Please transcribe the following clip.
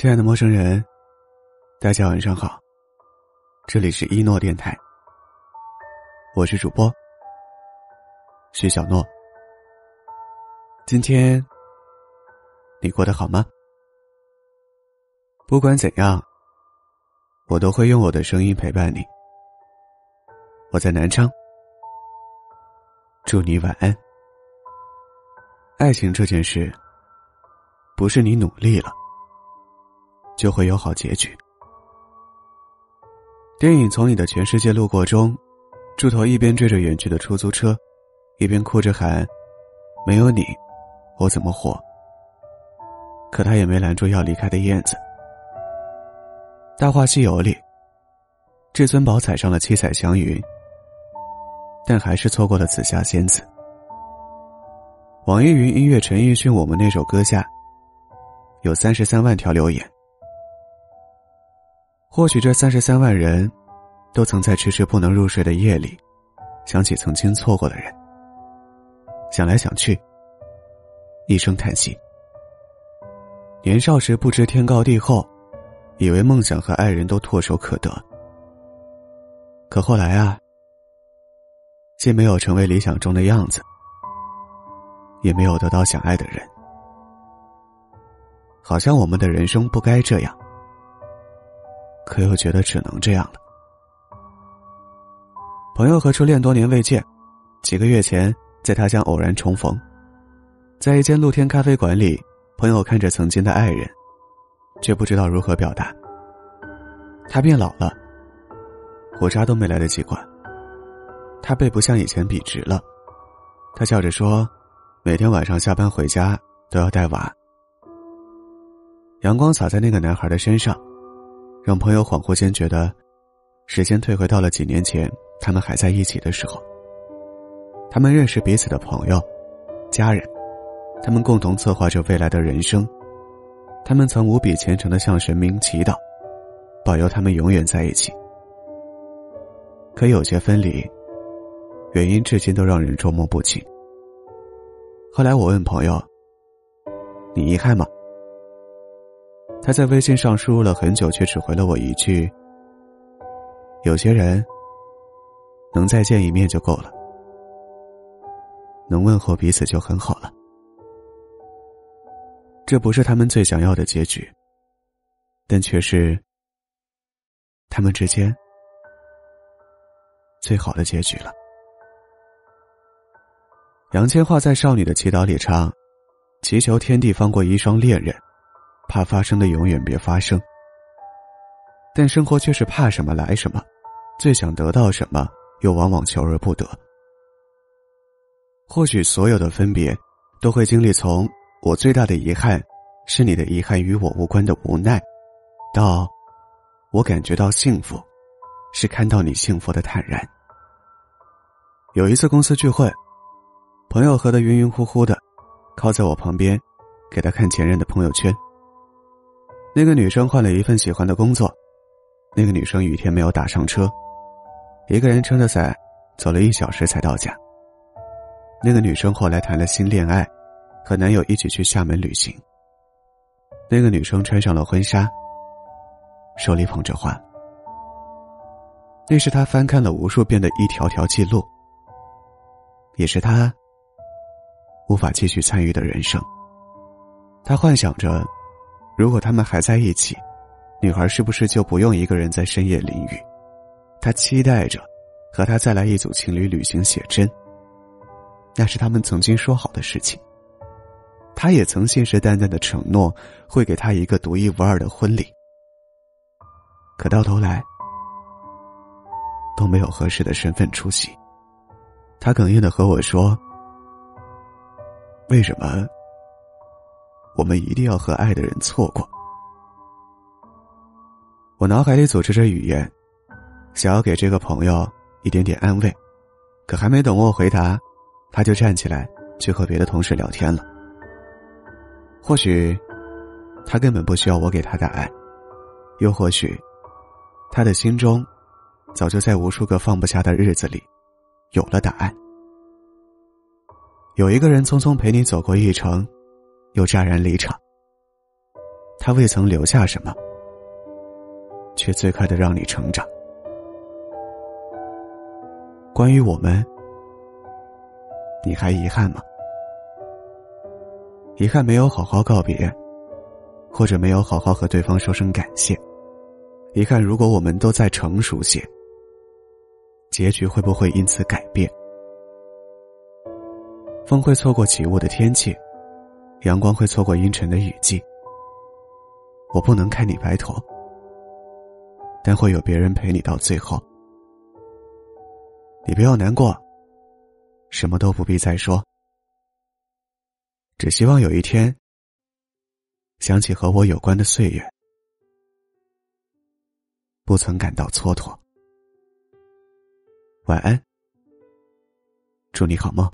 亲爱的陌生人，大家晚上好。这里是一诺电台，我是主播徐小诺。今天你过得好吗？不管怎样，我都会用我的声音陪伴你。我在南昌，祝你晚安。爱情这件事，不是你努力了。就会有好结局。电影《从你的全世界路过》中，猪头一边追着远去的出租车，一边哭着喊：“没有你，我怎么活？”可他也没拦住要离开的燕子。《大话西游》里，至尊宝踩上了七彩祥云，但还是错过了紫霞仙子。网易云音乐陈奕迅《我们那首歌》下，有三十三万条留言。或许这三十三万人，都曾在迟迟不能入睡的夜里，想起曾经错过的人。想来想去，一声叹息。年少时不知天高地厚，以为梦想和爱人都唾手可得。可后来啊，既没有成为理想中的样子，也没有得到想爱的人，好像我们的人生不该这样。可又觉得只能这样了。朋友和初恋多年未见，几个月前在他乡偶然重逢，在一间露天咖啡馆里，朋友看着曾经的爱人，却不知道如何表达。他变老了，胡渣都没来得及管。他背不像以前笔直了，他笑着说：“每天晚上下班回家都要带娃。”阳光洒在那个男孩的身上。让朋友恍惚间觉得，时间退回到了几年前，他们还在一起的时候。他们认识彼此的朋友、家人，他们共同策划着未来的人生。他们曾无比虔诚的向神明祈祷，保佑他们永远在一起。可有些分离，原因至今都让人捉摸不清。后来我问朋友：“你遗憾吗？”他在微信上输入了很久，却只回了我一句：“有些人能再见一面就够了，能问候彼此就很好了。这不是他们最想要的结局，但却是他们之间最好的结局了。”杨千嬅在《少女的祈祷》里唱：“祈求天地放过一双恋人。”怕发生的永远别发生，但生活却是怕什么来什么，最想得到什么又往往求而不得。或许所有的分别，都会经历从我最大的遗憾，是你的遗憾与我无关的无奈，到我感觉到幸福，是看到你幸福的坦然。有一次公司聚会，朋友喝得晕晕乎乎的，靠在我旁边，给他看前任的朋友圈。那个女生换了一份喜欢的工作，那个女生雨天没有打上车，一个人撑着伞走了一小时才到家。那个女生后来谈了新恋爱，和男友一起去厦门旅行。那个女生穿上了婚纱，手里捧着花，那是她翻看了无数遍的一条条记录，也是她无法继续参与的人生。她幻想着。如果他们还在一起，女孩是不是就不用一个人在深夜淋雨？她期待着和他再来一组情侣旅行写真。那是他们曾经说好的事情。他也曾信誓旦旦的承诺会给她一个独一无二的婚礼。可到头来都没有合适的身份出席。他哽咽的和我说：“为什么？”我们一定要和爱的人错过。我脑海里组织着语言，想要给这个朋友一点点安慰，可还没等我回答，他就站起来去和别的同事聊天了。或许，他根本不需要我给他答案，又或许，他的心中，早就在无数个放不下的日子里，有了答案。有一个人匆匆陪你走过一程。又乍然离场。他未曾留下什么，却最快的让你成长。关于我们，你还遗憾吗？遗憾没有好好告别，或者没有好好和对方说声感谢。遗憾，如果我们都再成熟些，结局会不会因此改变？风会错过起雾的天气，阳光会错过阴沉的雨季。我不能看你白头，但会有别人陪你到最后。你不要难过，什么都不必再说。只希望有一天，想起和我有关的岁月，不曾感到蹉跎。晚安，祝你好梦。